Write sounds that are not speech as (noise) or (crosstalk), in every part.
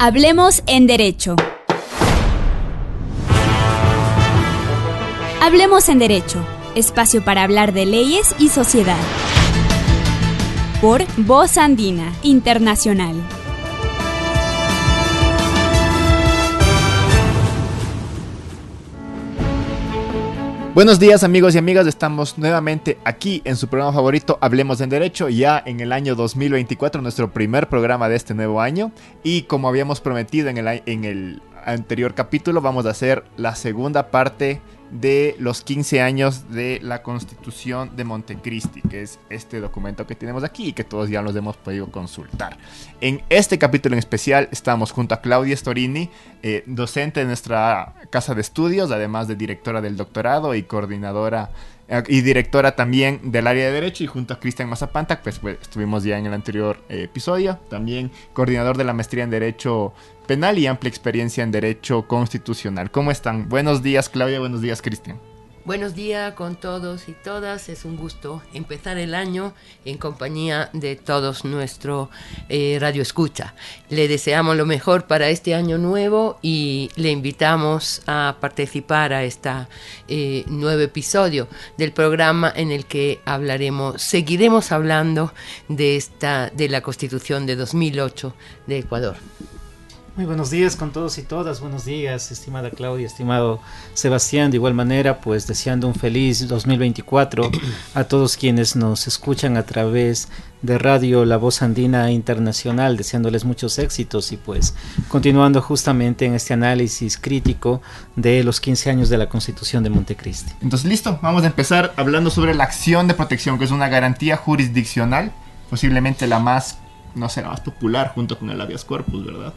Hablemos en Derecho. Hablemos en Derecho, espacio para hablar de leyes y sociedad. Por Voz Andina Internacional. Buenos días amigos y amigas, estamos nuevamente aquí en su programa favorito Hablemos en Derecho, ya en el año 2024, nuestro primer programa de este nuevo año. Y como habíamos prometido en el, en el anterior capítulo, vamos a hacer la segunda parte de los 15 años de la Constitución de Montecristi, que es este documento que tenemos aquí y que todos ya nos hemos podido consultar. En este capítulo en especial estamos junto a Claudia Storini, eh, docente de nuestra casa de estudios, además de directora del doctorado y coordinadora y directora también del área de derecho y junto a Cristian Mazapanta, pues, pues, estuvimos ya en el anterior eh, episodio, también coordinador de la maestría en derecho penal y amplia experiencia en derecho constitucional. ¿Cómo están? Buenos días Claudia, buenos días Cristian. Buenos días con todos y todas. Es un gusto empezar el año en compañía de todos nuestro eh, radio escucha. Le deseamos lo mejor para este año nuevo y le invitamos a participar a este nuevo episodio del programa en el que hablaremos, seguiremos hablando de esta de la Constitución de 2008 de Ecuador. Muy buenos días con todos y todas. Buenos días, estimada Claudia, estimado Sebastián. De igual manera, pues deseando un feliz 2024 a todos quienes nos escuchan a través de Radio La Voz Andina Internacional, deseándoles muchos éxitos y pues continuando justamente en este análisis crítico de los 15 años de la Constitución de Montecristi. Entonces, listo, vamos a empezar hablando sobre la acción de protección, que es una garantía jurisdiccional, posiblemente la más, no sé, la más popular junto con el habeas corpus, ¿verdad?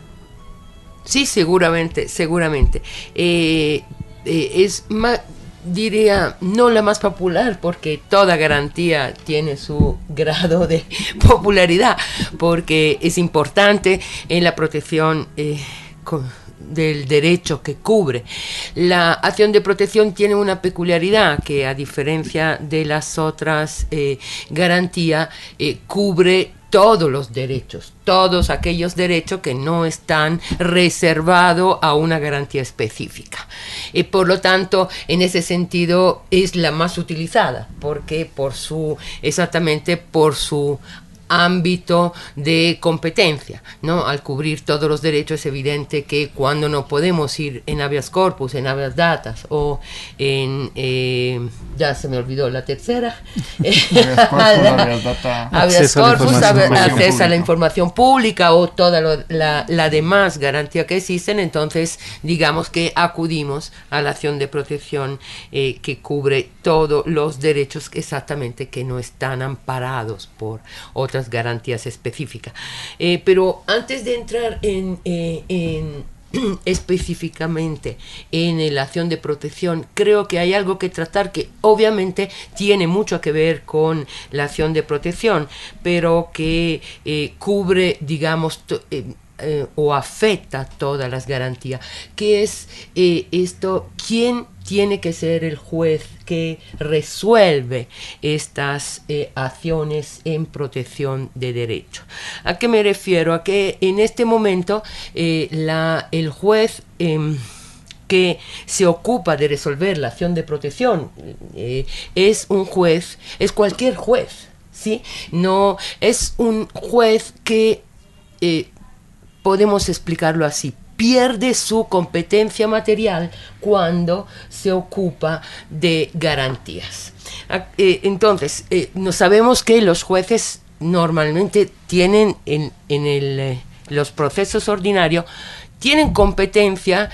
Sí, seguramente, seguramente. Eh, eh, es más, diría, no la más popular, porque toda garantía tiene su grado de (laughs) popularidad, porque es importante en la protección eh, del derecho que cubre. La acción de protección tiene una peculiaridad que, a diferencia de las otras garantías, cubre todos los derechos, todos aquellos derechos que no están reservados a una garantía específica. Y por lo tanto, en ese sentido es la más utilizada, porque por su exactamente por su ámbito de competencia, ¿no? Al cubrir todos los derechos es evidente que cuando no podemos ir en habeas corpus, en habeas datas o en, eh, ya se me olvidó la tercera, (laughs) habeas (laughs) corpus, acceso a la información pública. o toda la, la demás garantía que existen, entonces digamos que acudimos a la acción de protección eh, que cubre todos los derechos exactamente que no están amparados por otras garantías específicas. Eh, pero antes de entrar en, eh, (clears throat) específicamente en la acción de protección, creo que hay algo que tratar que obviamente tiene mucho que ver con la acción de protección, pero que eh, cubre, digamos, o afecta todas las garantías, que es esto, ¿quién tiene que ser el juez que resuelve estas eh, acciones en protección de derecho. ¿A qué me refiero? A que en este momento eh, la, el juez... Em, que se ocupa de resolver la acción de protección eh, es un juez, es cualquier juez, ¿sí? No es un juez que podemos explicarlo así, pierde su competencia material cuando se ocupa de garantías. Ah, eh, entonces, eh, no sabemos que los jueces normalmente tienen en, el, eh, los procesos ordinarios, tienen competencia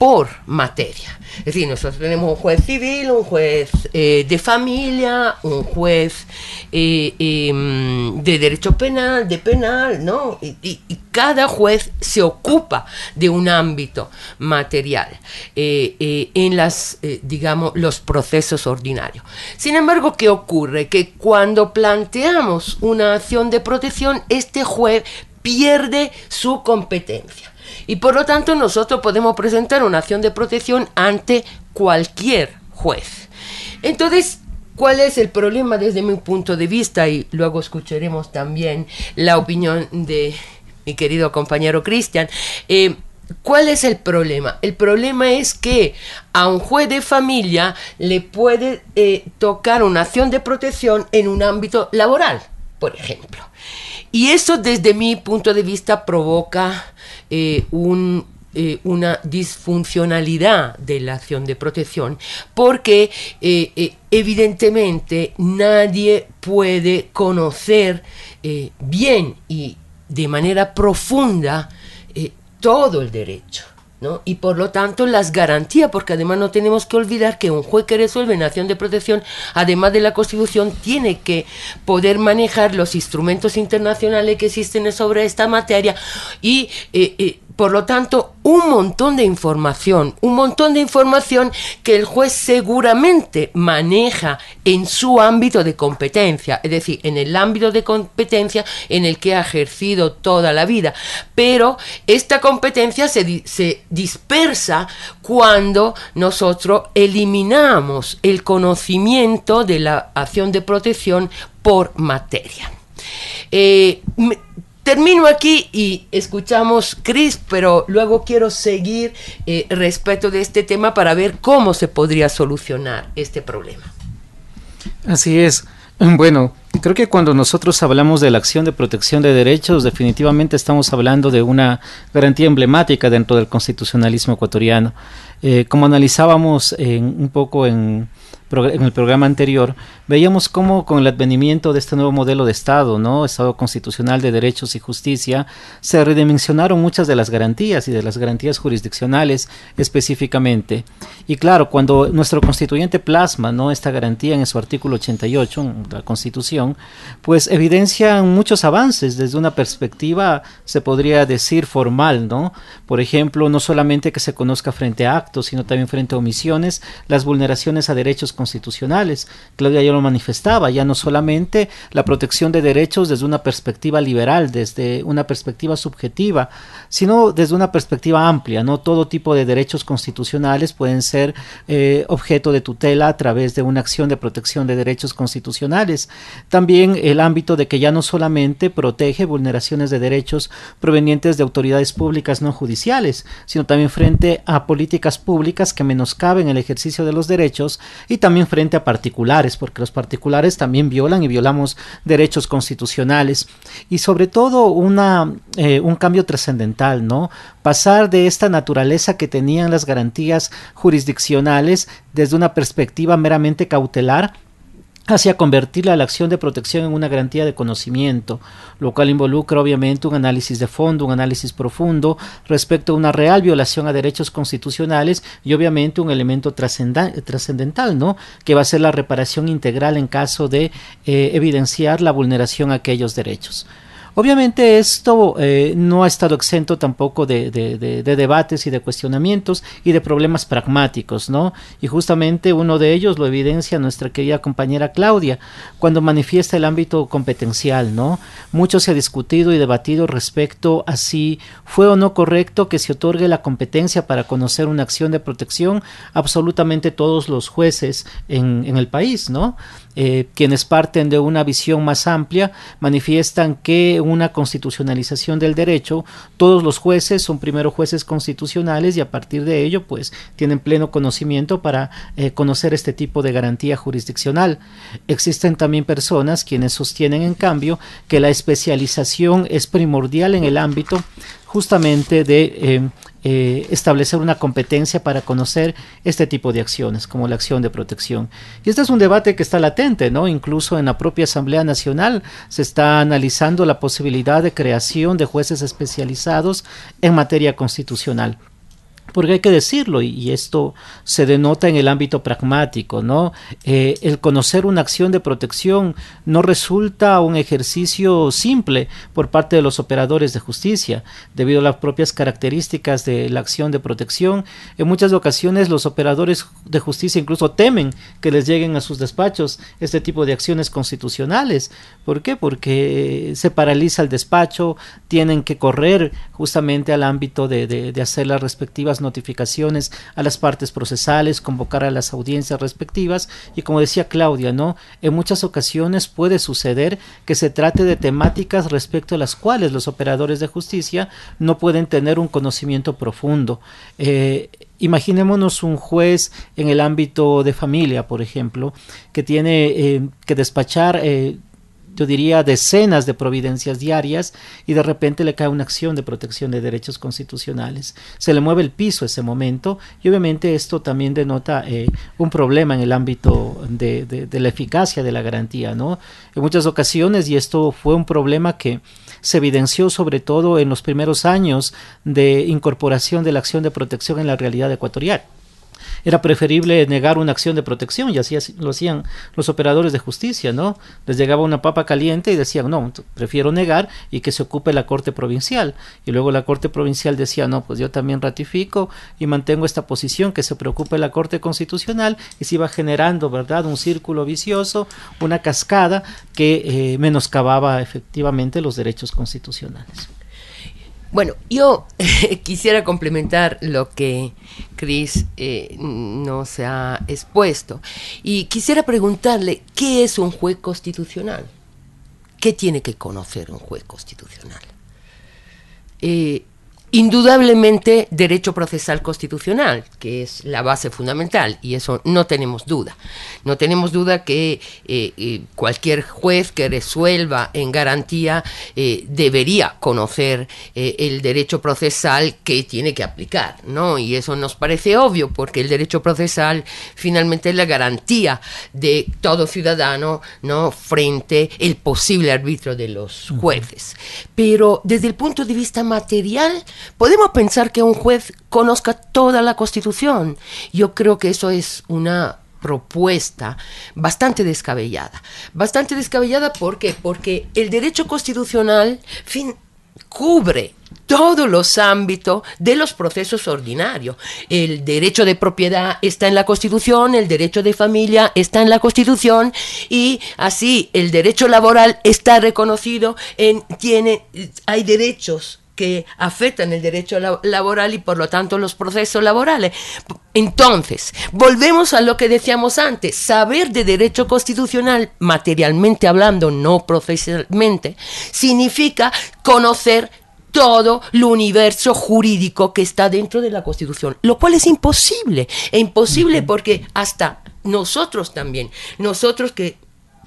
por materia. Es decir, nosotros tenemos un juez civil, un juez eh, de familia, un juez eh, em, de derecho penal, de penal, ¿no? Y, cada juez se ocupa de un ámbito material eh, en las, digamos, los procesos ordinarios. Sin embargo, ¿qué ocurre? Que cuando planteamos una acción de protección, este juez pierde su competencia. Y por lo tanto nosotros podemos presentar una acción de protección ante cualquier juez. Entonces, ¿cuál es el problema desde mi punto de vista? Y luego escucharemos también la opinión de mi querido compañero Cristian. Eh, ¿Cuál es el problema? El problema es que a un juez de familia le puede eh, tocar una acción de protección en un ámbito laboral, por ejemplo. Y eso desde mi punto de vista provoca eh, eh, una disfuncionalidad de la acción de protección porque evidentemente nadie puede conocer bien y de manera profunda todo el derecho. ¿No? Y por lo tanto las garantías, porque además no tenemos que olvidar que un juez que resuelve en acción de protección, además de la Constitución, tiene que poder manejar los instrumentos internacionales que existen sobre esta materia y eh, eh, por lo tanto, un montón de información, un montón de información que el juez seguramente maneja en su ámbito de competencia, es decir, en el ámbito de competencia en el que ha ejercido toda la vida. Pero esta competencia se, se dispersa cuando nosotros eliminamos el conocimiento de la acción de protección por materia. Eh, termino aquí y escuchamos Chris, pero luego quiero seguir eh, respecto de este tema para ver cómo se podría solucionar este problema. Así es. (clears throat) Bueno, creo que cuando nosotros hablamos de la acción de protección de derechos, definitivamente estamos hablando de una garantía emblemática dentro del constitucionalismo ecuatoriano. Eh, como analizábamos un poco en en el programa anterior, veíamos cómo con el advenimiento de este nuevo modelo de Estado, ¿no? Estado constitucional de derechos y justicia, se redimensionaron muchas de las garantías y de las garantías jurisdiccionales específicamente. Y claro, cuando nuestro constituyente plasma, ¿no? esta garantía en su artículo 88, en la Constitución, pues evidencian muchos avances desde una perspectiva, se podría decir, formal, ¿no? Por ejemplo, no solamente que se conozca frente a actos, sino también frente a omisiones, las vulneraciones a derechos constitucionales. Claudia ya lo manifestaba, ya no solamente la protección de derechos desde una perspectiva liberal, desde una perspectiva subjetiva, sino desde una perspectiva amplia. No todo tipo de derechos constitucionales pueden ser eh, objeto de tutela a través de una acción de protección de derechos constitucionales. También el ámbito de que ya no solamente protege vulneraciones de derechos provenientes de autoridades públicas no judiciales, sino también frente a políticas públicas que menoscaben el ejercicio de los derechos y también también frente a particulares, porque los particulares también violan y violamos derechos constitucionales. Y sobre todo una, eh, un cambio trascendental, ¿no? Pasar de esta naturaleza que tenían las garantías jurisdiccionales desde una perspectiva meramente cautelar hacia convertir la acción de protección en una garantía de conocimiento, lo cual involucra obviamente un análisis de fondo, un análisis profundo respecto a una real violación a derechos constitucionales y obviamente un elemento trascendental, ¿no? Que va a ser la reparación integral en caso de eh, evidenciar la vulneración a aquellos derechos. Obviamente esto eh, no ha estado exento tampoco de, debates y de cuestionamientos y de problemas pragmáticos, ¿no? Y justamente uno de ellos lo evidencia nuestra querida compañera Claudia cuando manifiesta el ámbito competencial, ¿no? Mucho se ha discutido y debatido respecto a si fue o no correcto que se otorgue la competencia para conocer una acción de protección absolutamente todos los jueces en el país, ¿no? Eh, quienes parten de una visión más amplia manifiestan que una constitucionalización del derecho, todos los jueces son primero jueces constitucionales y a partir de ello pues tienen pleno conocimiento para eh, conocer este tipo de garantía jurisdiccional. Existen también personas quienes sostienen en cambio que la especialización es primordial en el ámbito justamente de eh, eh, establecer una competencia para conocer este tipo de acciones, como la acción de protección. Y este es un debate que está latente, ¿no? Incluso en la propia Asamblea Nacional se está analizando la posibilidad de creación de jueces especializados en materia constitucional porque hay que decirlo, y esto se denota en el ámbito pragmático, ¿no? Eh, el conocer una acción de protección no resulta un ejercicio simple por parte de los operadores de justicia, debido a las propias características de la acción de protección. En muchas ocasiones los operadores de justicia incluso temen que les lleguen a sus despachos este tipo de acciones constitucionales. ¿Por qué? Porque se paraliza el despacho, tienen que correr justamente al ámbito de, de hacer las respectivas notificaciones a las partes procesales, convocar a las audiencias respectivas y como decía Claudia, ¿no? En muchas ocasiones puede suceder que se trate de temáticas respecto a las cuales los operadores de justicia no pueden tener un conocimiento profundo. Eh, imaginémonos un juez en el ámbito de familia, por ejemplo, que tiene eh, que despachar eh, yo diría, decenas de providencias diarias y de repente le cae una acción de protección de derechos constitucionales. Se le mueve el piso ese momento y obviamente esto también denota eh, un problema en el ámbito de, de, la eficacia de la garantía, ¿no? En muchas ocasiones, y esto fue un problema que se evidenció sobre todo en los primeros años de incorporación de la acción de protección en la realidad ecuatorial era preferible negar una acción de protección y así lo hacían los operadores de justicia, ¿no? Les llegaba una papa caliente y decían, no, prefiero negar y que se ocupe la Corte Provincial. Y luego la Corte Provincial decía, no, pues yo también ratifico y mantengo esta posición, que se preocupe la Corte Constitucional y se iba generando, ¿verdad?, un círculo vicioso, una cascada que eh, menoscababa efectivamente los derechos constitucionales. Bueno, yo (laughs) quisiera complementar lo que Chris eh, nos ha expuesto y quisiera preguntarle qué es un juez constitucional. ¿Qué tiene que conocer un juez constitucional? Eh, Indudablemente derecho procesal constitucional, que es la base fundamental, y eso no tenemos duda. No tenemos duda que eh, eh, cualquier juez que resuelva en garantía eh, debería conocer el derecho procesal que tiene que aplicar, ¿no? Y eso nos parece obvio, porque el derecho procesal finalmente es la garantía de todo ciudadano, ¿no? Frente el posible árbitro de los jueces. Pero desde el punto de vista material, Podemos pensar que un juez conozca toda la Constitución. Yo creo que eso es una propuesta bastante descabellada. Bastante descabellada ¿por qué? porque el derecho constitucional cubre todos los ámbitos de los procesos ordinarios. El derecho de propiedad está en la Constitución, el derecho de familia está en la Constitución y así el derecho laboral está reconocido en tiene hay derechos que afectan el derecho laboral y por lo tanto los procesos laborales. Entonces, volvemos a lo que decíamos antes, saber de derecho constitucional, materialmente hablando, no profesionalmente, significa conocer todo el universo jurídico que está dentro de la Constitución, lo cual es imposible, e imposible porque hasta nosotros también, nosotros que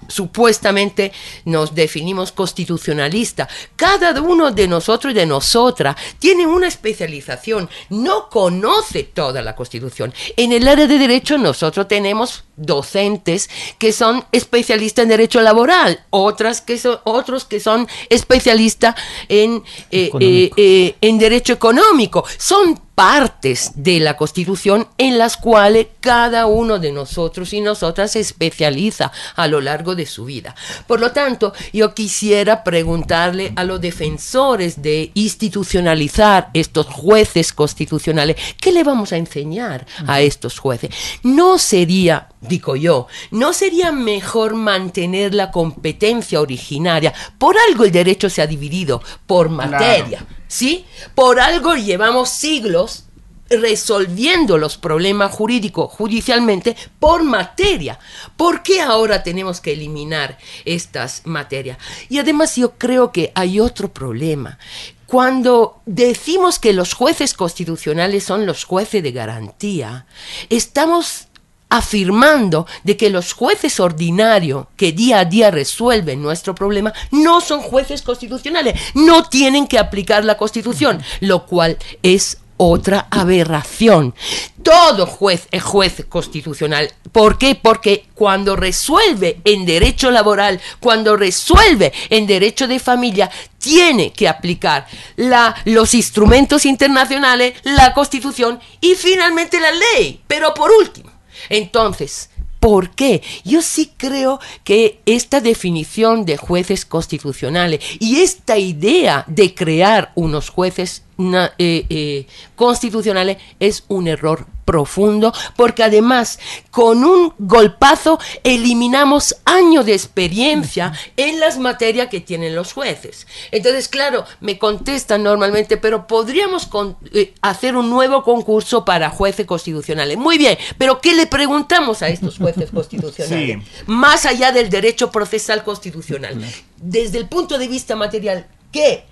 supuestamente nos definimos constitucionalista. Cada uno de nosotros y de nosotras tiene una especialización, no conoce toda la Constitución. En el área de derecho nosotros tenemos docentes que son especialistas en derecho laboral, otras que son, otros que son especialistas en, eh, eh, eh, en derecho económico. Son partes de la Constitución en las cuales cada uno de nosotros y nosotras se especializa a lo largo de su vida. Por lo tanto, yo quisiera preguntarle a los defensores de institucionalizar estos jueces constitucionales, ¿qué le vamos a enseñar a estos jueces? No sería digo yo, ¿no sería mejor mantener la competencia originaria? Por algo el derecho se ha dividido por materia, ¿sí? Por algo llevamos siglos resolviendo los problemas jurídicos judicialmente por materia. ¿Por qué ahora tenemos que eliminar estas materias? Y además yo creo que hay otro problema. Cuando decimos que los jueces constitucionales son los jueces de garantía, estamos afirmando de que los jueces ordinarios que día a día resuelven nuestro problema no son jueces constitucionales, no tienen que aplicar la constitución, lo cual es otra aberración. Todo juez es juez constitucional. ¿Por qué? Porque cuando resuelve en derecho laboral, cuando resuelve en derecho de familia, tiene que aplicar la, los instrumentos internacionales, la constitución y finalmente la ley. Pero por último, entonces, ¿Por qué? Yo sí creo que esta definición de jueces constitucionales y esta idea de crear unos jueces eh, eh, constitucionales es un error profundo, porque además con un golpazo eliminamos años de experiencia en las materias que tienen los jueces. Entonces, claro, me contestan normalmente, pero podríamos eh, hacer un nuevo concurso para jueces constitucionales. Muy bien, pero ¿qué le preguntamos a estos jueces (laughs) constitucionales? Más allá del derecho procesal constitucional, desde el punto de vista material, ¿qué?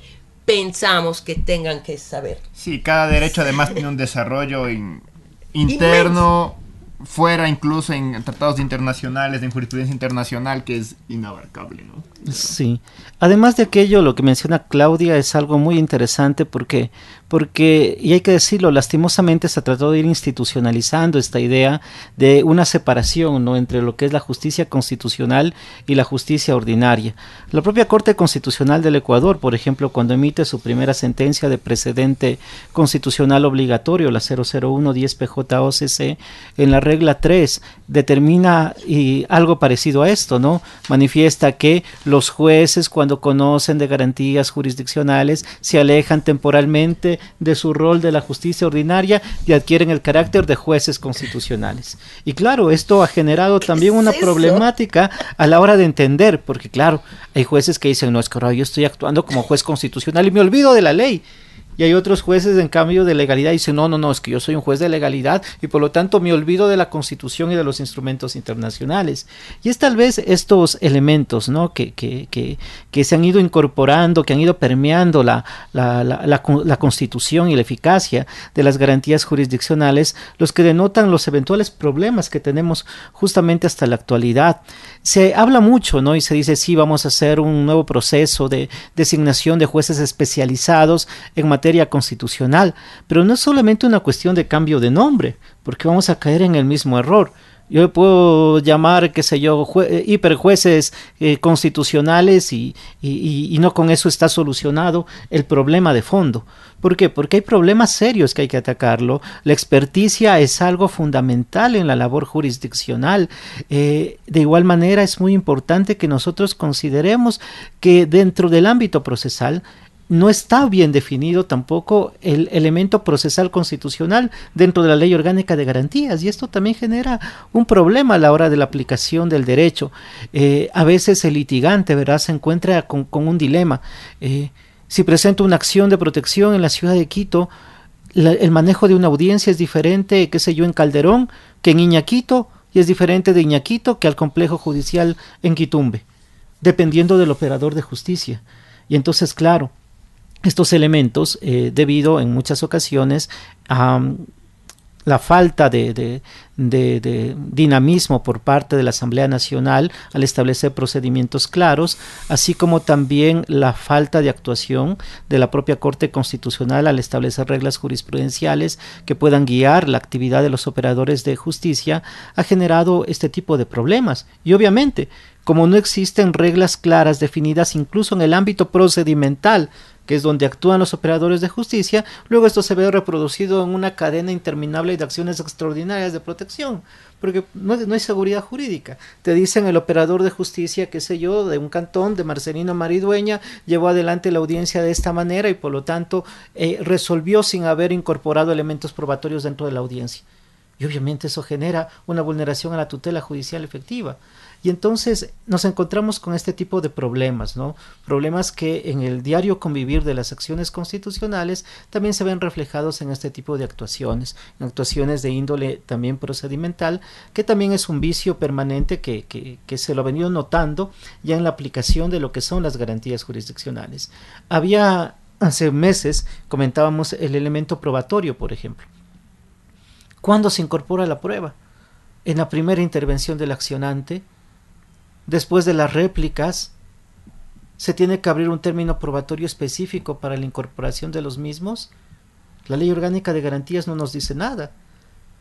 pensamos que tengan que saber. Sí, cada derecho además tiene un desarrollo interno, fuera incluso en tratados internacionales, en jurisprudencia internacional, que es inabarcable, ¿no? Sí. Además de aquello, lo que menciona Claudia es algo muy interesante porque porque, y hay que decirlo, lastimosamente se tratado de ir institucionalizando esta idea de una separación ¿no? entre lo que es la justicia constitucional y la justicia ordinaria. La propia Corte Constitucional del Ecuador, por ejemplo, cuando emite su primera sentencia de precedente constitucional obligatorio, la 00110 PJOCC, en la regla 3, determina y algo parecido a esto, ¿no? Manifiesta que los jueces, cuando conocen de garantías jurisdiccionales, se alejan temporalmente de su rol de la justicia ordinaria y adquieren el carácter de jueces constitucionales. Y claro, esto ha generado también una problemática a la hora de entender, porque claro, hay jueces que dicen, no, es que ahora yo estoy actuando como juez constitucional y me olvido de la ley. Y hay otros jueces, en cambio, de legalidad y dicen, no, no, no, es que yo soy un juez de legalidad y por lo tanto me olvido de la Constitución y de los instrumentos internacionales. Y es tal vez estos elementos ¿no? que, que, que, que se han ido incorporando, que han ido permeando la, la, la, Constitución y la eficacia de las garantías jurisdiccionales, los que denotan los eventuales problemas que tenemos justamente hasta la actualidad. Se habla mucho, ¿no? Y se dice, sí, vamos a hacer un nuevo proceso de designación de jueces especializados en materia constitucional, pero no es solamente una cuestión de cambio de nombre, porque vamos a caer en el mismo error. Yo puedo llamar, qué sé yo, eh, hiperjueces eh, constitucionales y, y, no con eso está solucionado el problema de fondo. ¿Por qué? Porque hay problemas serios que hay que atacarlo. La experticia es algo fundamental en la labor jurisdiccional. Eh, de igual manera es muy importante que nosotros consideremos que dentro del ámbito procesal no está bien definido tampoco el elemento procesal constitucional dentro de la ley orgánica de garantías y esto también genera un problema a la hora de la aplicación del derecho. Eh, a veces el litigante ¿verdad? se encuentra con, un dilema. Eh, si presento una acción de protección en la ciudad de Quito, el manejo de una audiencia es diferente, qué sé yo, en Calderón que en Iñaquito y es diferente de Iñaquito que al complejo judicial en Quitumbe, dependiendo del operador de justicia. Y entonces, claro, estos elementos eh, debido en muchas ocasiones a mm, la falta de, dinamismo por parte de la Asamblea Nacional al establecer procedimientos claros, así como también la falta de actuación de la propia Corte Constitucional al establecer reglas jurisprudenciales que puedan guiar la actividad de los operadores de justicia, ha generado este tipo de problemas. Y obviamente, como no existen reglas claras definidas incluso en el ámbito procedimental, que es donde actúan los operadores de justicia, luego esto se ve reproducido en una cadena interminable de acciones extraordinarias de protección, porque no, hay seguridad jurídica. Te dicen el operador de justicia, qué sé yo, de un cantón, de Marcelino Maridueña, llevó adelante la audiencia de esta manera y por lo tanto eh, resolvió sin haber incorporado elementos probatorios dentro de la audiencia. Y obviamente eso genera una vulneración a la tutela judicial efectiva. Y entonces nos encontramos con este tipo de problemas, ¿no? Problemas que en el diario convivir de las acciones constitucionales también se ven reflejados en este tipo de actuaciones, actuaciones de índole también procedimental, que también es un vicio permanente que, que, que se lo ha venido notando ya en la aplicación de lo que son las garantías jurisdiccionales. Había hace meses comentábamos el elemento probatorio, por ejemplo. ¿Cuándo se incorpora la prueba? En la primera intervención del accionante, Después de las réplicas, se tiene que abrir un término probatorio específico para la incorporación de los mismos. La ley orgánica de garantías no nos dice nada.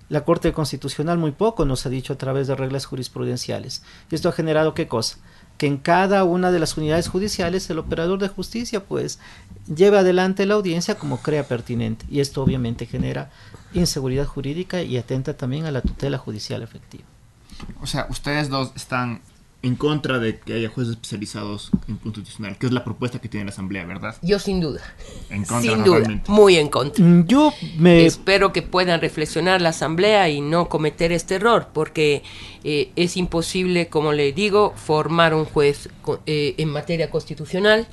La Corte Constitucional muy poco nos ha dicho a través de reglas jurisprudenciales. Y esto ha generado qué cosa? Que en cada una de las unidades judiciales el operador de justicia pues lleve adelante la audiencia como crea pertinente. Y esto obviamente genera inseguridad jurídica y atenta también a la tutela judicial efectiva. O sea, ustedes dos están en contra de que haya jueces especializados en constitucional, que es la propuesta que tiene la Asamblea, ¿verdad? Yo sin duda. En contra, sin duda, muy en contra. Mm, yo me... Espero que puedan reflexionar la Asamblea y no cometer este error, porque eh, es imposible, como le digo, formar un juez eh, en materia constitucional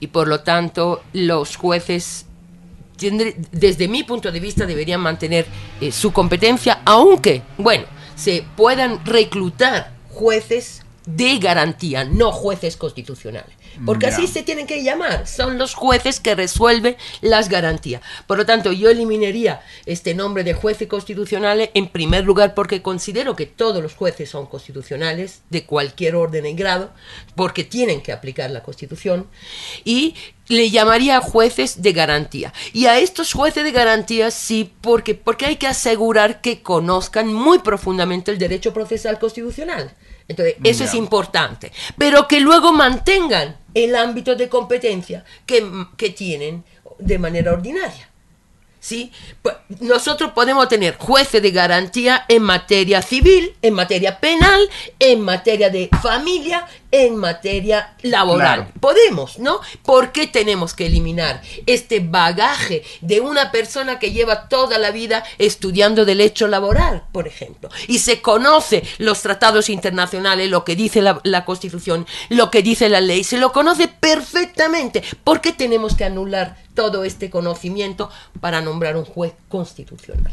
y por lo tanto los jueces desde mi punto de vista deberían mantener eh, su competencia, aunque, bueno, se puedan reclutar jueces de garantía, no jueces constitucionales. Porque así se tienen que llamar, son los jueces que resuelven las garantías. Por lo tanto, yo eliminaría este nombre de jueces constitucionales en primer lugar porque considero que todos los jueces son constitucionales, de cualquier orden y grado, porque tienen que aplicar la Constitución, y le llamaría jueces de garantía. Y a estos jueces de garantía sí, porque, porque hay que asegurar que conozcan muy profundamente el derecho procesal constitucional. Entonces, eso es importante. Pero que luego mantengan el ámbito de competencia que, que tienen de manera ordinaria. ¿Sí? Pues, nosotros podemos tener jueces de garantía en materia civil, en materia penal, en materia de familia, en materia laboral. Podemos, ¿no? ¿Por qué tenemos que eliminar este bagaje de una persona que lleva toda la vida estudiando derecho laboral, por ejemplo? Y se conoce los tratados internacionales, lo que dice la, la Constitución, lo que dice la ley, se lo conoce perfectamente. ¿Por qué tenemos que anular todo este conocimiento para nombrar un juez constitucional?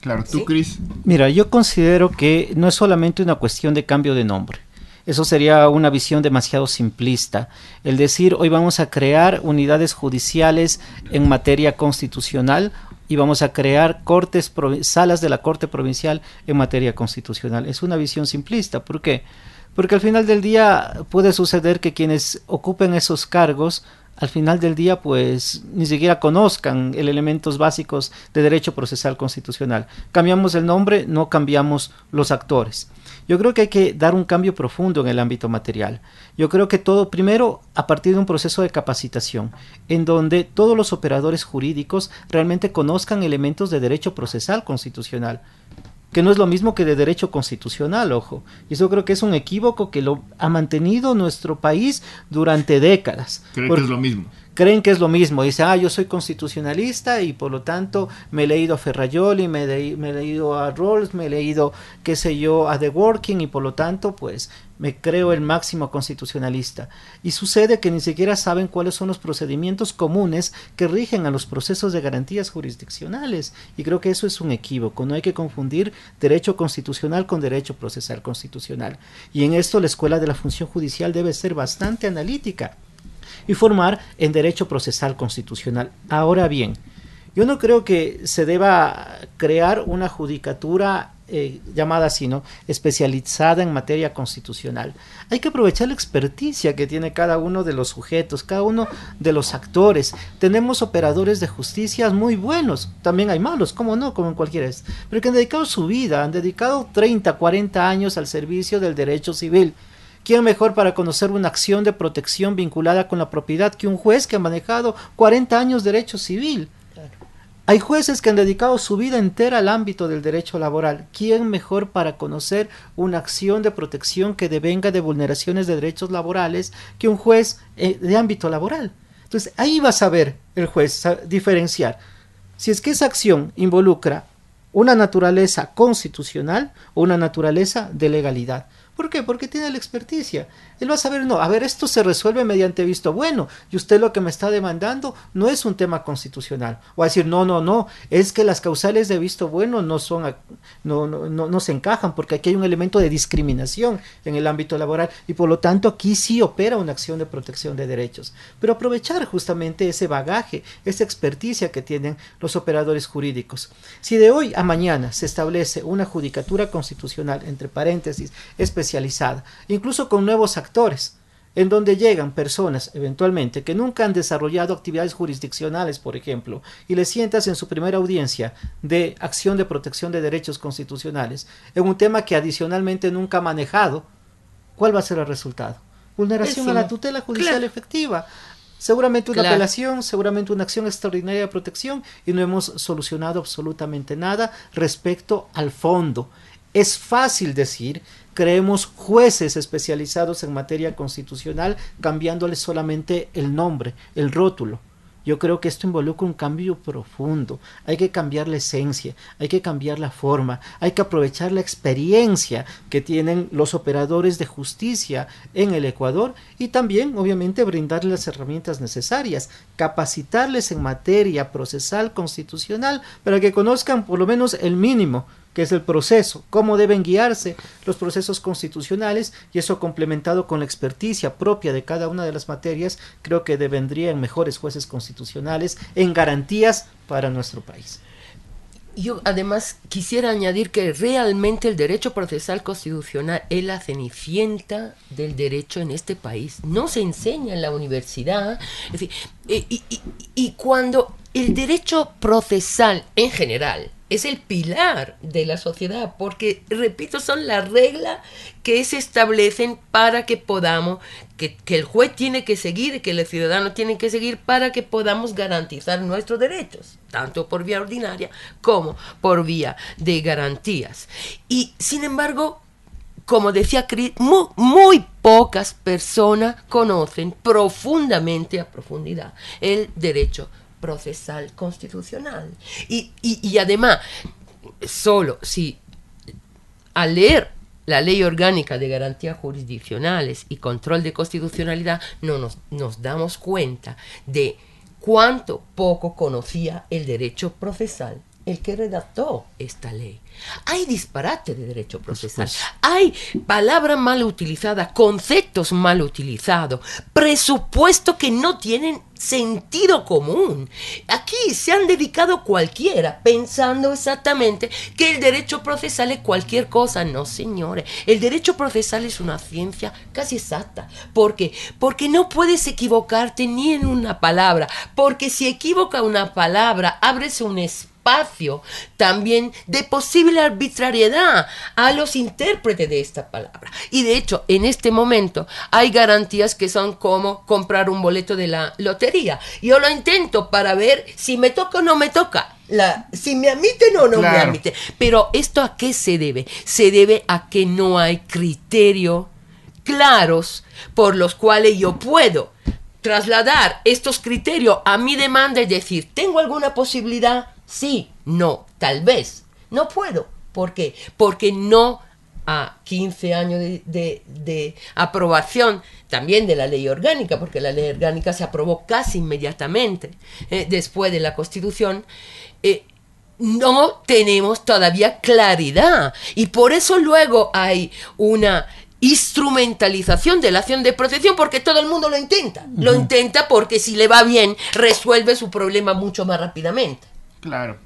Claro, tú, Cris. Mira, yo considero que no es solamente una cuestión de cambio de nombre. Eso sería una visión demasiado simplista. El decir hoy vamos a crear unidades judiciales en materia constitucional y vamos a crear cortes salas de la Corte Provincial en materia constitucional. Es una visión simplista. ¿Por qué? Porque al final del día puede suceder que quienes ocupen esos cargos al final del día pues ni siquiera conozcan el elementos básicos de derecho procesal constitucional. Cambiamos el nombre, no cambiamos los actores. Yo creo que hay que dar un cambio profundo en el ámbito material. Yo creo que todo, primero, a partir de un proceso de capacitación, en donde todos los operadores jurídicos realmente conozcan elementos de derecho procesal constitucional que no es lo mismo que de derecho constitucional, ojo. Y eso creo que es un equívoco que lo ha mantenido nuestro país durante décadas. Creo que es lo mismo creen que es lo mismo. Dice, ah, yo soy constitucionalista y por lo tanto me he leído a Ferrayoli, me, me he leído a Rawls, me he leído, qué sé yo, a The Working y por lo tanto, pues me creo el máximo constitucionalista. Y sucede que ni siquiera saben cuáles son los procedimientos comunes que rigen a los procesos de garantías jurisdiccionales. Y creo que eso es un equívoco. No hay que confundir derecho constitucional con derecho procesal constitucional. Y en esto la Escuela de la Función Judicial debe ser bastante analítica y formar en derecho procesal constitucional. Ahora bien, yo no creo que se deba crear una judicatura eh, llamada así, ¿no? Especializada en materia constitucional. Hay que aprovechar la experticia que tiene cada uno de los sujetos, cada uno de los actores. Tenemos operadores de justicia muy buenos, también hay malos, como no, como en cualquiera, pero que han dedicado su vida, han dedicado 30, 40 años al servicio del derecho civil ¿Quién mejor para conocer una acción de protección vinculada con la propiedad que un juez que ha manejado 40 años derecho civil? Hay jueces que han dedicado su vida entera al ámbito del derecho laboral. ¿Quién mejor para conocer una acción de protección que devenga de vulneraciones de derechos laborales que un juez eh, de ámbito laboral? Entonces ahí va a saber el juez diferenciar si es que esa acción involucra una naturaleza constitucional o una naturaleza de legalidad. ¿Por qué? Porque tiene la experticia. Él va a saber, no, a ver, esto se resuelve mediante visto bueno, y usted lo que me está demandando no es un tema constitucional. O a decir, no, no, no, es que las causales de visto bueno no son, no, no, no, no se encajan, porque aquí hay un elemento de discriminación en el ámbito laboral, y por lo tanto aquí sí opera una acción de protección de derechos. Pero aprovechar justamente ese bagaje, esa experticia que tienen los operadores jurídicos. Si de hoy a mañana se establece una judicatura constitucional, entre paréntesis, especial, especializada, incluso con nuevos actores, en donde llegan personas eventualmente que nunca han desarrollado actividades jurisdiccionales, por ejemplo, y le sientas en su primera audiencia de acción de protección de derechos constitucionales, en un tema que adicionalmente nunca ha manejado, ¿cuál va a ser el resultado? Vulneración a la tutela judicial efectiva. Seguramente una apelación, seguramente una acción extraordinaria de protección y no hemos solucionado absolutamente nada respecto al fondo Es fácil decir, creemos jueces especializados en materia constitucional cambiándole solamente el nombre, el rótulo. Yo creo que esto involucra un cambio profundo. Hay que cambiar la esencia, hay que cambiar la forma, hay que aprovechar la experiencia que tienen los operadores de justicia en el Ecuador y también, obviamente, brindarles las herramientas necesarias, capacitarles en materia procesal constitucional para que conozcan por lo menos el mínimo que es el proceso, cómo deben guiarse los procesos constitucionales y eso complementado con la experticia propia de cada una de las materias, creo que devendrían mejores jueces constitucionales en garantías para nuestro país. Yo además quisiera añadir que realmente el derecho procesal constitucional es la cenicienta del derecho en este país. No se enseña en la universidad. y, y cuando el derecho procesal en general es el pilar de la sociedad, porque, repito, son las reglas que se establecen para que podamos, que, el juez tiene que seguir, que el ciudadano tiene que seguir para que podamos garantizar nuestros derechos, tanto por vía ordinaria como por vía de garantías. Y, sin embargo, como decía Chris, muy, muy, pocas personas conocen profundamente, a profundidad, el derecho procesal constitucional. Y, y, además, solo si al leer la ley orgánica de garantías jurisdiccionales y control de constitucionalidad, no nos, nos damos cuenta de cuánto poco conocía el derecho procesal el que redactó esta ley. Hay disparate de derecho procesal, hay palabras mal utilizadas, conceptos mal utilizados, presupuestos que no tienen sentido común. Aquí se han dedicado cualquiera pensando exactamente que el derecho procesal es cualquier cosa. No, señores, el derecho procesal es una ciencia casi exacta. ¿Por qué? Porque no puedes equivocarte ni en una palabra, porque si equivoca una palabra, abres un espacio también de posible arbitrariedad a los intérpretes de esta palabra. Y de hecho, en este momento hay garantías que son como comprar un boleto de la lotería. Yo lo intento para ver si me toca o no me toca. La, si me admiten o no me admiten. Pero esto a qué se debe? Se debe a que no hay criterios claros por los cuales yo puedo trasladar estos criterios a mi demanda y decir, ¿tengo alguna posibilidad? Sí, no, tal vez. No puedo. ¿Por qué? Porque no a 15 años de, aprobación también de la ley orgánica, porque la ley orgánica se aprobó casi inmediatamente eh, después de la Constitución, eh, no tenemos todavía claridad. Y por eso luego hay una instrumentalización de la acción de protección porque todo el mundo lo intenta. Lo intenta porque si le va bien resuelve su problema mucho más rápidamente. Claro.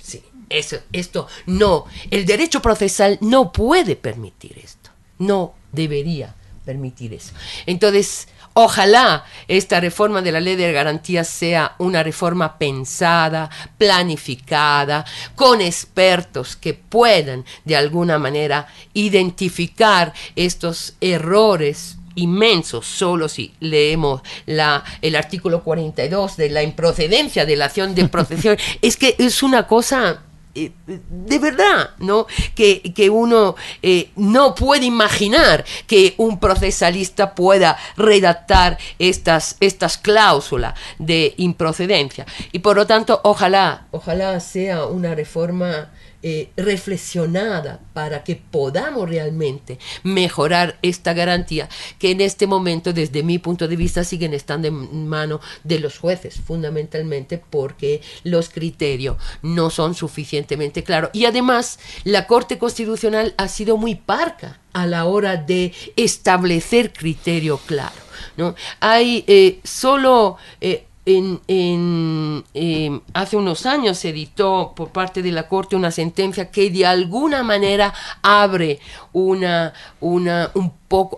Sí, eso, esto no. El derecho procesal no puede permitir esto. No debería permitir eso. Entonces, ojalá esta reforma de la ley de garantías sea una reforma pensada, planificada, con expertos que puedan de alguna manera identificar estos errores inmenso solo si leemos la, el artículo 42 de la improcedencia de la acción de (laughs) procesión. es que es una cosa eh, de verdad, ¿no? Que, que uno eh, no puede imaginar que un procesalista pueda redactar estas, estas cláusulas de improcedencia. Y por lo tanto, ojalá, ojalá sea una reforma eh, reflexionada para que podamos realmente mejorar esta garantía que en este momento desde mi punto de vista siguen estando en mano de los jueces fundamentalmente porque los criterios no son suficientemente claros y además la Corte Constitucional ha sido muy parca a la hora de establecer criterio claro ¿no? hay eh, solo eh, en, em, hace unos años se editó por parte de la Corte una sentencia que de alguna manera abre una, una, un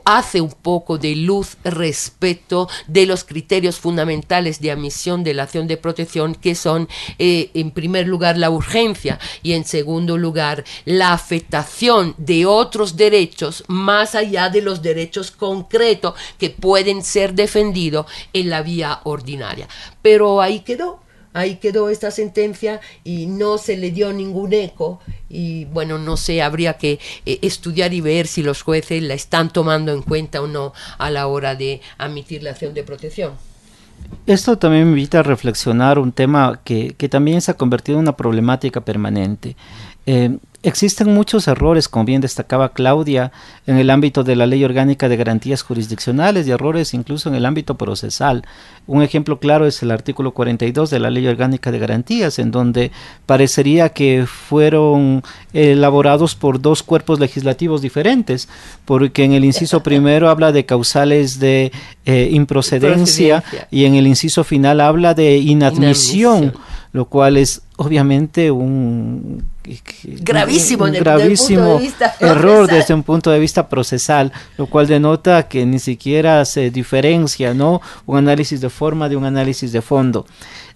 hace un poco de luz respecto de los criterios fundamentales de admisión de la acción de protección, que son, eh, en primer lugar, la urgencia y, en segundo lugar, la afectación de otros derechos más allá de los derechos concretos que pueden ser defendidos en la vía ordinaria. Pero ahí quedó ahí quedó esta sentencia y no se le dio ningún eco y bueno, no sé, habría que eh, estudiar y ver si los jueces la están tomando en cuenta o no a la hora de admitir la acción de protección. Esto también me invita a reflexionar un tema que, que también se ha convertido en una problemática permanente. Eh, Existen muchos errores, como bien destacaba Claudia, en el ámbito de la ley orgánica de garantías jurisdiccionales y errores incluso en el ámbito procesal. Un ejemplo claro es el artículo 42 de la ley orgánica de garantías, en donde parecería que fueron elaborados por dos cuerpos legislativos diferentes, porque en el inciso (laughs) primero habla de causales de eh, improcedencia y en el inciso final habla de inadmisión. lo cual es obviamente un gravísimo, gravísimo error desde un punto de vista procesal, lo cual denota que ni siquiera se diferencia, ¿no? Un análisis de forma de un análisis de fondo.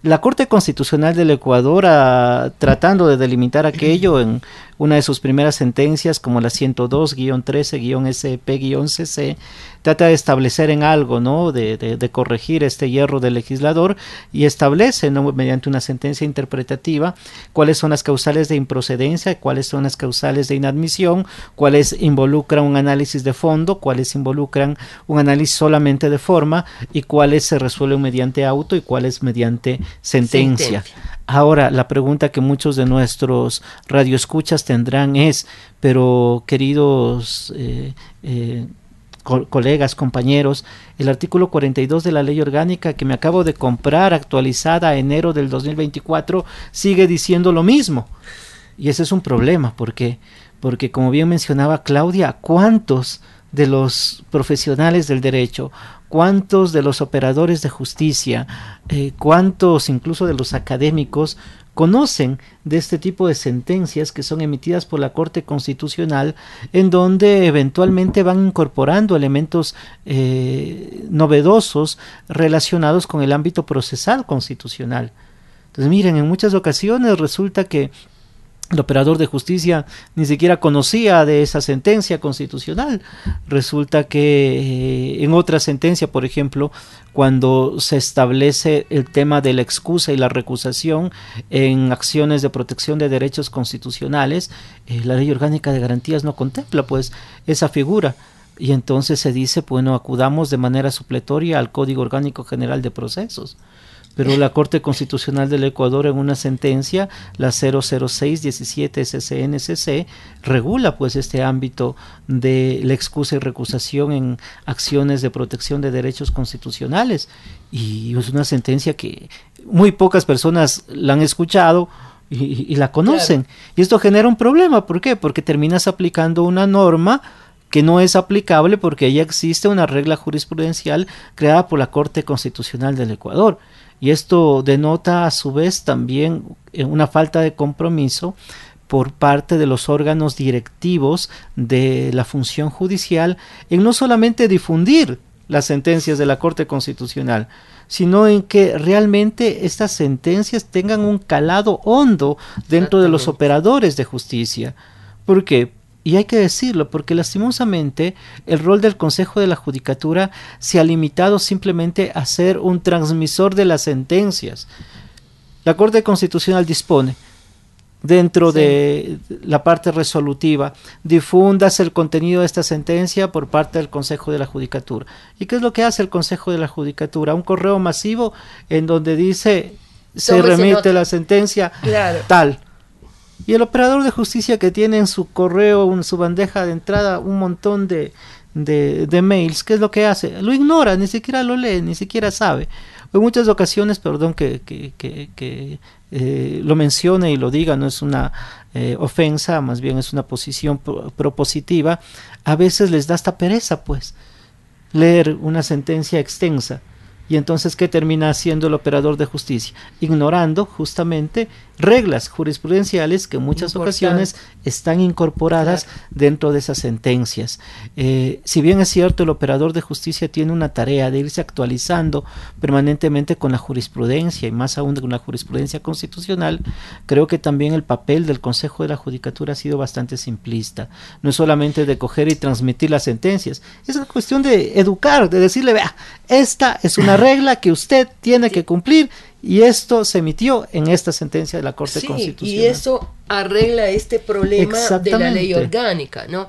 La Corte Constitucional del Ecuador, ah, tratando de delimitar aquello en una de sus primeras sentencias, como la 102-13-SP-CC, trata de establecer en algo, ¿no? De, de, corregir este hierro del legislador y establece, ¿no? mediante una sentencia interpretativa, cuáles son las causales de improcedencia, cuáles son las causales de inadmisión, cuáles involucran un análisis de fondo, cuáles involucran un análisis solamente de forma y cuáles se resuelven mediante auto y cuáles mediante sentencia. Ahora, la pregunta que muchos de nuestros radioescuchas tendrán es, pero queridos eh, eh, colegas, compañeros, el artículo 42 de la ley orgánica que me acabo de comprar actualizada a enero del 2024 sigue diciendo lo mismo. Y ese es un problema, porque porque como bien mencionaba Claudia, ¿cuántos de los profesionales del derecho, cuántos de los operadores de justicia, eh, cuántos incluso de los académicos conocen de este tipo de sentencias que son emitidas por la Corte Constitucional, en donde eventualmente van incorporando elementos eh, novedosos relacionados con el ámbito procesal constitucional. Entonces, miren, en muchas ocasiones resulta que el operador de justicia ni siquiera conocía de esa sentencia constitucional. Resulta que eh, en otra sentencia, por ejemplo, cuando se establece el tema de la excusa y la recusación en acciones de protección de derechos constitucionales, eh, la ley orgánica de garantías no contempla pues esa figura. Y entonces se dice, bueno, acudamos de manera supletoria al Código Orgánico General de Procesos pero la Corte Constitucional del Ecuador en una sentencia, la 00617 SCNCC, regula pues este ámbito de la excusa y recusación en acciones de protección de derechos constitucionales y es una sentencia que muy pocas personas la han escuchado y, la conocen. Y esto genera un problema, ¿por qué? Porque terminas aplicando una norma que no es aplicable porque ya existe una regla jurisprudencial creada por la Corte Constitucional del Ecuador. Y esto denota a su vez también eh, una falta de compromiso por parte de los órganos directivos de la función judicial en no solamente difundir las sentencias de la Corte Constitucional, sino en que realmente estas sentencias tengan un calado hondo dentro de los operadores de justicia. ¿Por qué? Y hay que decirlo, porque lastimosamente el rol del Consejo de la Judicatura se ha limitado simplemente a ser un transmisor de las sentencias. La Corte Constitucional dispone, dentro de la parte resolutiva, difundas el contenido de esta sentencia por parte del Consejo de la Judicatura. ¿Y qué es lo que hace el Consejo de la Judicatura? Un correo masivo en donde dice se remite la sentencia tal y el operador de justicia que tiene en su correo, en su bandeja de entrada, un montón de, de, mails, ¿qué es lo que hace? Lo ignora, ni siquiera lo lee, ni siquiera sabe. En muchas ocasiones, perdón que, que, que, eh, lo mencione y lo diga, no es una eh, ofensa, más bien es una posición propositiva, a veces les da hasta pereza, pues, leer una sentencia extensa. Y entonces, ¿qué termina haciendo el operador de justicia? Ignorando justamente reglas jurisprudenciales que en muchas ocasiones están incorporadas dentro de esas sentencias. Eh, si bien es cierto, el operador de justicia tiene una tarea de irse actualizando permanentemente con la jurisprudencia y más aún con la jurisprudencia constitucional, creo que también el papel del Consejo de la Judicatura ha sido bastante simplista. No es solamente de coger y transmitir las sentencias, es una cuestión de educar, de decirle, vea, esta es una (laughs) regla que usted tiene que cumplir y esto se emitió en esta sentencia de la Corte Constitucional. Y eso arregla este problema de la ley orgánica, ¿no?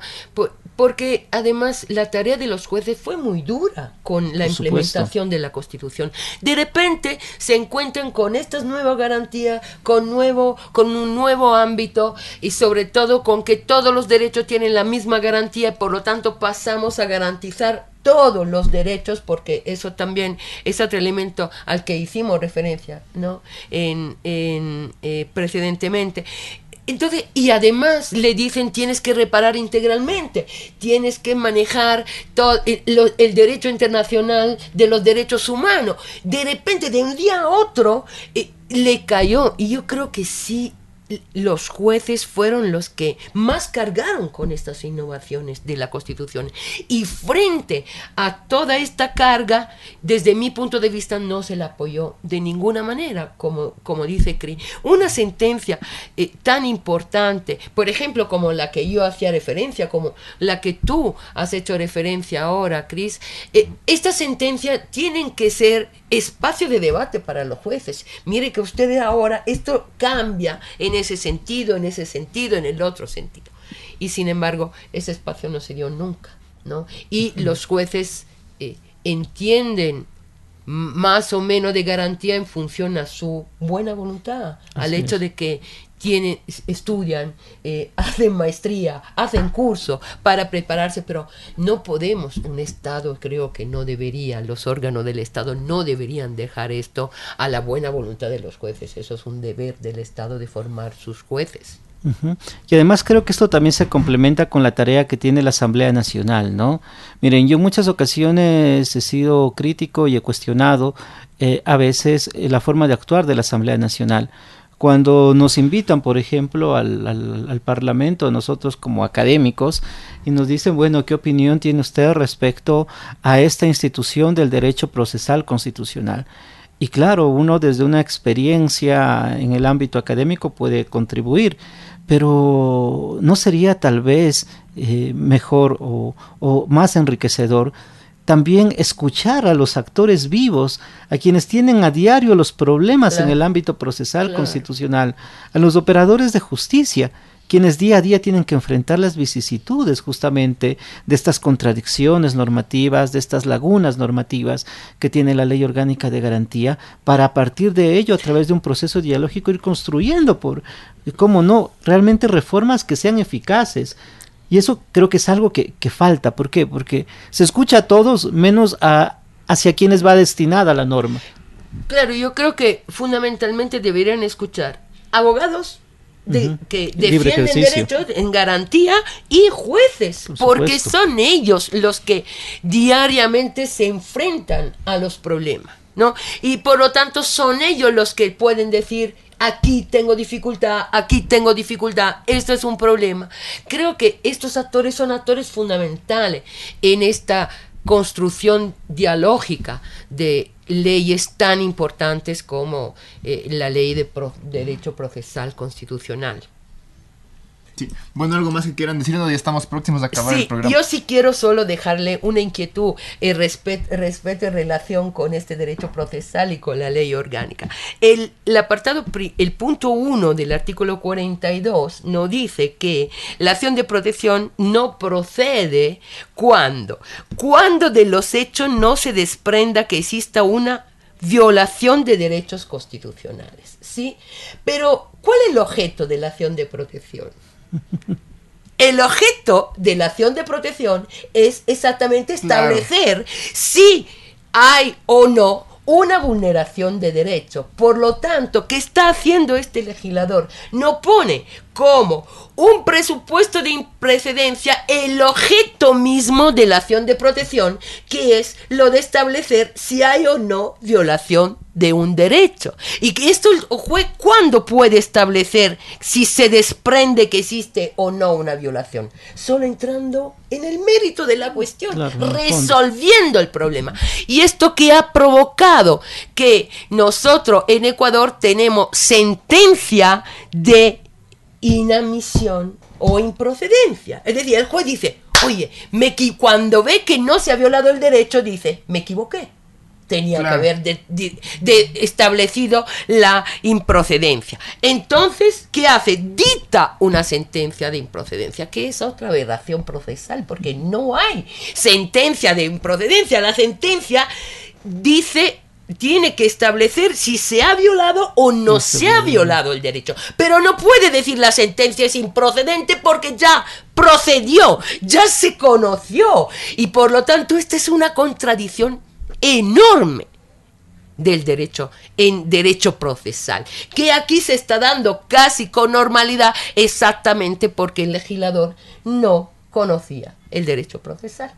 porque además la tarea de los jueces fue muy dura con la implementación de la Constitución. De repente se encuentran con estas nuevas garantías, con nuevo, con un nuevo ámbito y sobre todo con que todos los derechos tienen la misma garantía, y por lo tanto pasamos a garantizar todos los derechos, porque eso también es otro elemento al que hicimos referencia ¿no? en, en eh, precedentemente. Entonces, y además le dicen tienes que reparar integralmente, tienes que manejar todo el, el, derecho internacional de los derechos humanos. De repente, de un día a otro, eh, le cayó. Y yo creo que sí los jueces fueron los que más cargaron con estas innovaciones de la Constitución. Y frente a toda esta carga, desde mi punto de vista, no se la apoyó de ninguna manera, como, como dice Cri. Una sentencia eh, tan importante, por ejemplo, como la que yo hacía referencia, como la que tú has hecho referencia ahora, Cris, eh, esta sentencia tienen que ser espacio de debate para los jueces. Mire que ustedes ahora, esto cambia en ese sentido, en ese sentido, en el otro sentido. Y sin embargo, ese espacio no se dio nunca, ¿no? Y los jueces eh, entienden más o menos de garantía en función a su buena voluntad, al hecho de que estudian, eh, (laughs) hacen maestría, hacen curso para prepararse, pero no podemos, un Estado creo que no debería, los órganos del Estado no deberían dejar esto a la buena voluntad de los jueces, eso es un deber del Estado de formar sus jueces. Y además creo que esto también se complementa con la tarea que tiene la Asamblea Nacional, ¿no? Miren, yo en muchas ocasiones he sido crítico y he cuestionado eh, a veces eh, la forma de actuar de la Asamblea Nacional cuando nos invitan, por ejemplo, al, al, Parlamento, nosotros como académicos, y nos dicen, bueno, ¿qué opinión tiene usted respecto a esta institución del derecho procesal constitucional? Y claro, uno desde una experiencia en el ámbito académico puede contribuir, pero ¿no sería tal vez eh, mejor o más enriquecedor también escuchar a los actores vivos, a quienes tienen a diario los problemas en el ámbito procesal constitucional, a los operadores de justicia, quienes día a día tienen que enfrentar las vicisitudes justamente de estas contradicciones normativas, de estas lagunas normativas que tiene la ley orgánica de garantía, para a partir de ello, a través de un proceso dialógico, ir construyendo por, cómo no, realmente reformas que sean eficaces, y eso creo que es algo que, falta. ¿Por qué? Porque se escucha a todos menos a, hacia quienes va destinada la norma. Claro, yo creo que fundamentalmente deberían escuchar abogados que defienden derechos en garantía y jueces, porque son ellos los que diariamente se enfrentan a los problemas, ¿no? Y por lo tanto son ellos los que pueden decir aquí tengo dificultad, aquí tengo dificultad, esto es un problema. Creo que estos actores son actores fundamentales en esta construcción dialógica de leyes tan importantes como eh, la ley de derecho procesal constitucional. Bueno, algo más que quieran decirnos, ya estamos próximos a acabar el programa. Yo sí quiero solo dejarle una inquietud en respeto, respeto en relación con este derecho procesal y con la ley orgánica. El, el apartado, el punto 1 del artículo 42 nos dice que la acción de protección no procede cuando, cuando de los hechos no se desprenda que exista una violación de derechos constitucionales, ¿sí? Pero, ¿cuál es el objeto de la acción de protección? (laughs) El objeto de la acción de protección es exactamente establecer si hay o no una vulneración de derecho. Por lo tanto, ¿qué está haciendo este legislador? No pone como un presupuesto de imprecedencia el objeto mismo de la acción de protección, que es lo de establecer si hay o no violación de un derecho. Y que esto el juez cuándo puede establecer si se desprende que existe o no una violación. Solo entrando en el mérito de la cuestión, resolviendo el problema. Y esto que ha provocado que nosotros en Ecuador tenemos sentencia de inamisión o improcedencia. Es decir, el juez dice, oye, me cuando ve que no se ha violado el derecho, dice, me equivoqué tenía que haber establecido la improcedencia. Entonces, ¿qué hace? Dicta una sentencia de improcedencia, que es otra aberración procesal, porque no hay sentencia de improcedencia. La sentencia dice tiene que establecer si se ha violado o no se ha violado el derecho. Pero no puede decir la sentencia es improcedente porque ya procedió, ya se conoció. Y por lo tanto, esta es una contradicción enorme del derecho en derecho procesal, que aquí se está dando casi con normalidad exactamente porque el legislador no conocía el derecho procesal.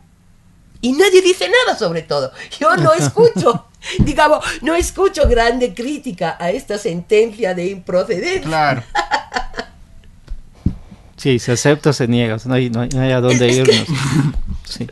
Y nadie dice nada sobre todo. Yo no escucho, (laughs) digamos, no escucho grande crítica a esta sentencia de improcedencia. Claro. Sí, se acepta o se niega, no hay, no hay, a dónde irnos. (laughs) Sí.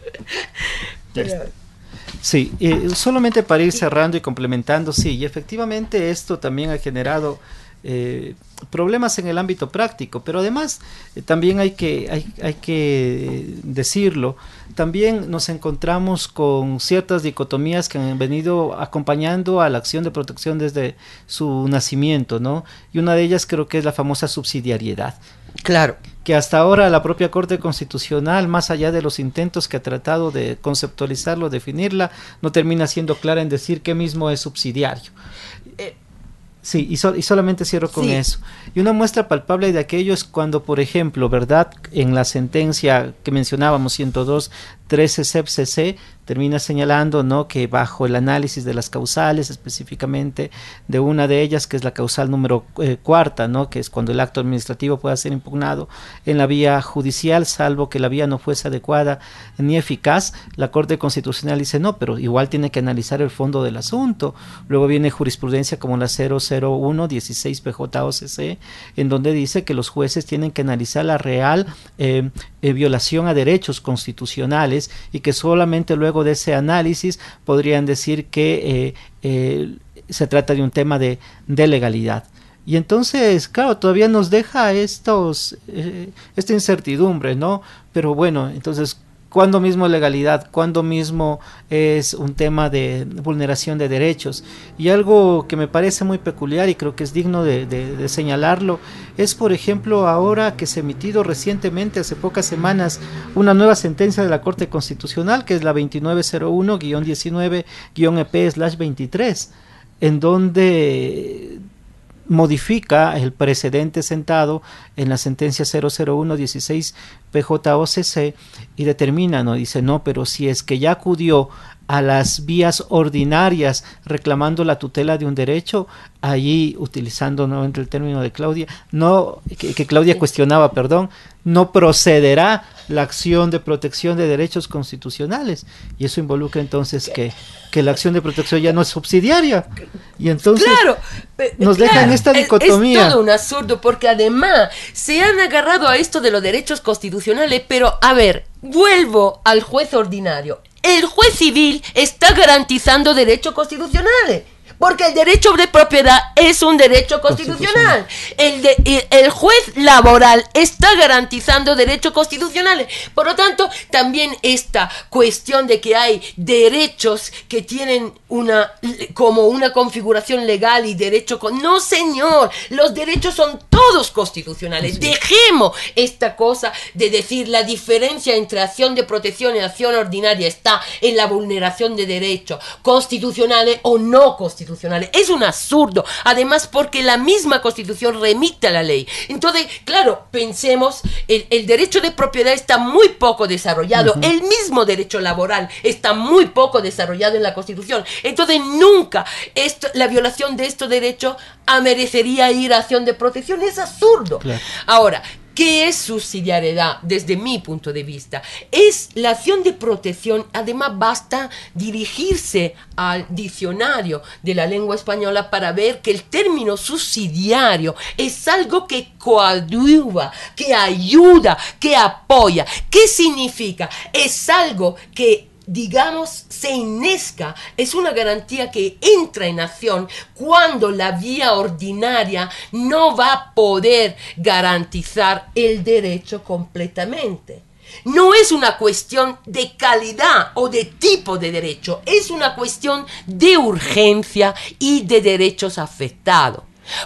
Sí, solamente para ir cerrando y complementando, sí, y efectivamente esto también ha generado eh, problemas en el ámbito práctico, pero además eh, también hay que, hay, hay que decirlo, también nos encontramos con ciertas dicotomías que han venido acompañando a la acción de protección desde su nacimiento, ¿no? Y una de ellas creo que es la famosa subsidiariedad. Claro. Que hasta ahora la propia Corte Constitucional, más allá de los intentos que ha tratado de conceptualizarlo, definirla, no termina siendo clara en decir qué mismo es subsidiario. Sí, y, y, solamente cierro con eso. Y una muestra palpable de aquello es cuando, por ejemplo, ¿verdad? En la sentencia que mencionábamos, 102, 13 CEPCC, termina señalando ¿no? que bajo el análisis de las causales, específicamente de una de ellas, que es la causal número eh, cuarta, ¿no? que es cuando el acto administrativo pueda ser impugnado en la vía judicial, salvo que la vía no fuese adecuada ni eficaz, la Corte Constitucional dice no, pero igual tiene que analizar el fondo del asunto. Luego viene jurisprudencia como la 001 16 PJOCC, en donde dice que los jueces tienen que analizar la real eh, eh, violación a derechos constitucionales y que solamente luego de ese análisis podrían decir que eh, eh, se trata de un tema de, de, legalidad. Y entonces, claro, todavía nos deja estos, esta incertidumbre, ¿no? Pero bueno, entonces, cuando mismo legalidad, cuando mismo es un tema de vulneración de derechos. Y algo que me parece muy peculiar y creo que es digno de, señalarlo es, por ejemplo, ahora que se ha emitido recientemente, hace pocas semanas, una nueva sentencia de la Corte Constitucional, que es la 2901-19-EP-23, en donde modifica el precedente sentado en la sentencia 00116 PJOCC y determina, no dice, no, pero si es que ya acudió a las vías ordinarias reclamando la tutela de un derecho, allí utilizando nuevamente el término de Claudia, no que, Claudia cuestionaba, perdón, no procederá la acción de protección de derechos constitucionales. Y eso involucra entonces que, que la acción de protección ya no es subsidiaria. Y entonces claro, nos deja en esta dicotomía. Es, todo un absurdo porque además se han agarrado a esto de los derechos constitucionales, pero a ver, vuelvo al juez ordinario el juez civil está garantizando derechos constitucionales. Porque el derecho de propiedad es un derecho constitucional. El, de, el juez laboral está garantizando derechos constitucionales. Por lo tanto, también esta cuestión de que hay derechos que tienen una como una configuración legal y derecho con no señor, los derechos son todos constitucionales. Dejemos esta cosa de decir la diferencia entre acción de protección y acción ordinaria está en la vulneración de derechos constitucionales o no constitucionales es un absurdo. Además, porque la misma constitución remite a la ley. Entonces, claro, pensemos, el, derecho de propiedad está muy poco desarrollado. El mismo derecho laboral está muy poco desarrollado en la constitución. Entonces, nunca esto, la violación de estos derechos merecería ir a acción de protección. Es absurdo. Ahora, ¿Qué es subsidiariedad desde mi punto de vista? Es la acción de protección, además basta dirigirse al diccionario de la lengua española para ver que el término subsidiario es algo que coadyuva, que ayuda, que apoya. ¿Qué significa? Es algo que digamos, se inezca, es una garantía que entra en acción cuando la vía ordinaria no va a poder garantizar el derecho completamente. no es una cuestión de calidad o de tipo de derecho, es una cuestión de urgencia y de derechos afectados.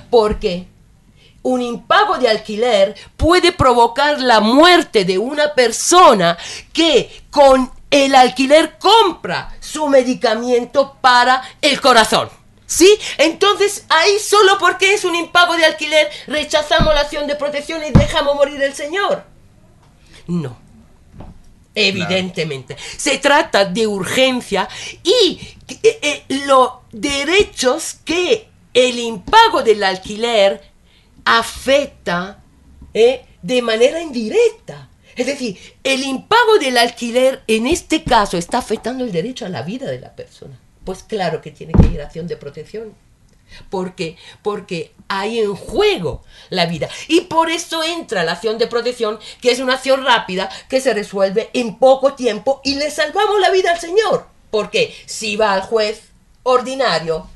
Porque un impago de alquiler puede provocar la muerte de una persona que con el alquiler compra su medicamento para el corazón. ¿Sí? Entonces, ahí solo porque es un impago de alquiler rechazamos la acción de protección y dejamos morir el señor. No. Evidentemente. Se trata de urgencia y eh, eh, los derechos que el impago del alquiler afecta eh, de manera indirecta. Es decir, el impago del alquiler en este caso está afectando el derecho a la vida de la persona. Pues claro que tiene que ir a acción de protección. Porque, porque hay en juego la vida. Y por eso entra la acción de protección, que es una acción rápida que se resuelve en poco tiempo y le salvamos la vida al Señor. Porque si va al juez ordinario,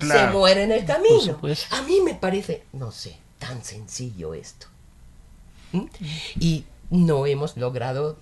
se muere en el camino. A mí me parece, no sé, tan sencillo esto. ¿Mm? Y no hemos logrado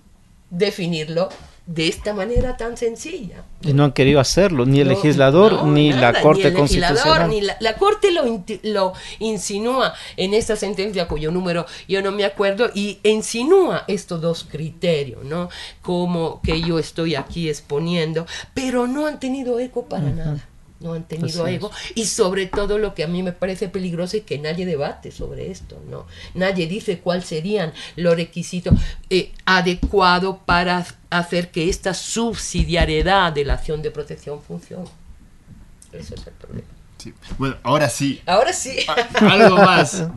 definirlo de esta manera tan sencilla. Y no han querido hacerlo, ni el legislador, ni la Corte Constitucional. Ni la, Corte lo, lo, insinúa en esta sentencia cuyo número yo no me acuerdo y insinúa estos dos criterios, ¿no? Como que yo estoy aquí exponiendo, pero no han tenido eco para nada no han tenido ego y sobre todo lo que a mí me parece peligroso es que nadie debate sobre esto, ¿no? Nadie dice cuáles serían los requisitos eh, adecuados para hacer que esta subsidiariedad de la acción de protección funcione. Ese es el problema. Bueno, ahora sí. Ahora sí. Algo más. (laughs)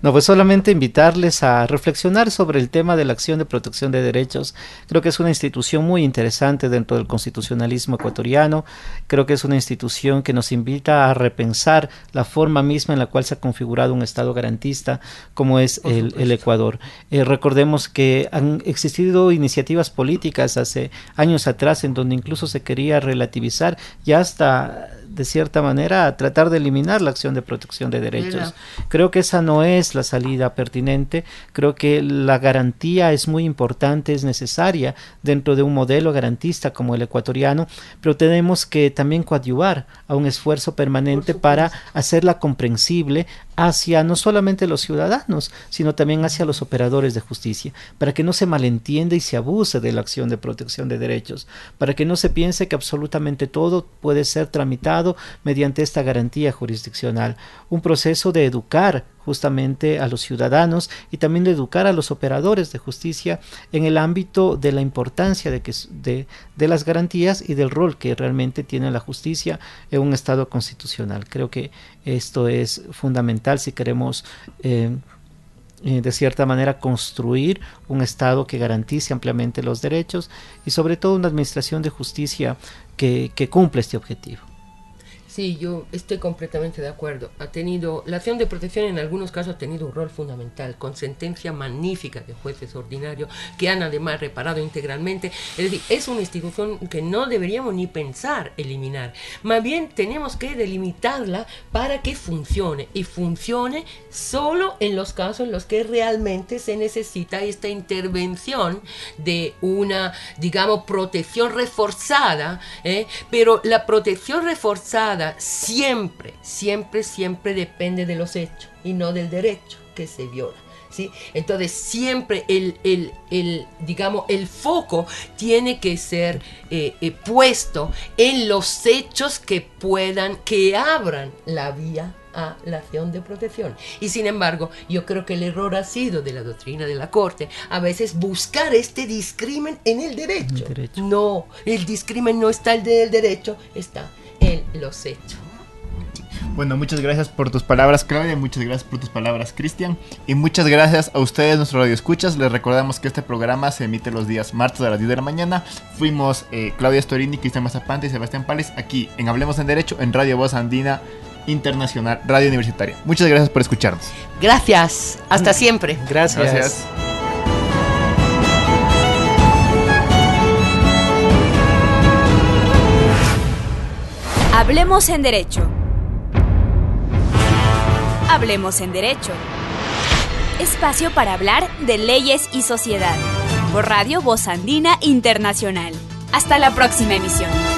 No, pues solamente invitarles a reflexionar sobre el tema de la acción de protección de derechos. Creo que es una institución muy interesante dentro del constitucionalismo ecuatoriano. Creo que es una institución que nos invita a repensar la forma misma en la cual se ha configurado un Estado garantista como es el, Ecuador. Eh, recordemos que han existido iniciativas políticas hace años atrás en donde incluso se quería relativizar y hasta de cierta manera, tratar de eliminar la acción de protección de derechos. Creo que esa no es la salida pertinente. Creo que la garantía es muy importante, es necesaria dentro de un modelo garantista como el ecuatoriano, pero tenemos que también coadyuvar a un esfuerzo permanente para hacerla comprensible hacia no solamente los ciudadanos, sino también hacia los operadores de justicia, para que no se malentienda y se abuse de la acción de protección de derechos, para que no se piense que absolutamente todo puede ser tramitado mediante esta garantía jurisdiccional, un proceso de educar justamente a los ciudadanos y también de educar a los operadores de justicia en el ámbito de la importancia de, que, de, las garantías y del rol que realmente tiene la justicia en un Estado constitucional. Creo que esto es fundamental si queremos... Eh, eh, de cierta manera construir un Estado que garantice ampliamente los derechos y sobre todo una administración de justicia que, que cumpla este objetivo. Sí, yo estoy completamente de acuerdo. Ha tenido, la acción de protección en algunos casos ha tenido un rol fundamental, con sentencia magnífica de jueces ordinarios que han además reparado integralmente. Es decir, es una institución que no deberíamos ni pensar eliminar. Más bien tenemos que delimitarla para que funcione y funcione solo en los casos en los que realmente se necesita esta intervención de una, digamos, protección reforzada. ¿eh? Pero la protección reforzada siempre, siempre, siempre depende de los hechos y no del derecho que se viola. ¿Sí? Entonces siempre el, el, digamos, el foco tiene que ser eh, eh, puesto en los hechos que puedan, que abran la vía a la acción de protección. Y sin embargo, yo creo que el error ha sido de la doctrina de la Corte a veces buscar este discrimen en el derecho. No, el discrimen no está en el derecho, está en los hechos. Bueno, muchas gracias por tus palabras, Claudia. Muchas gracias por tus palabras, Cristian. Y muchas gracias a ustedes, nuestro radio escuchas. Les recordamos que este programa se emite los días martes a las 10 de la mañana. Fuimos eh, Claudia Storini, Cristian Mazapante y Sebastián Pales aquí en Hablemos en Derecho en Radio Voz Andina Internacional, Radio Universitaria. Muchas gracias por escucharnos. Gracias. Hasta siempre. Gracias. gracias. Hablemos en Derecho. Hablemos en Derecho. Espacio para hablar de leyes y sociedad. por Radio Voz Andina Internacional. Hasta la próxima emisión.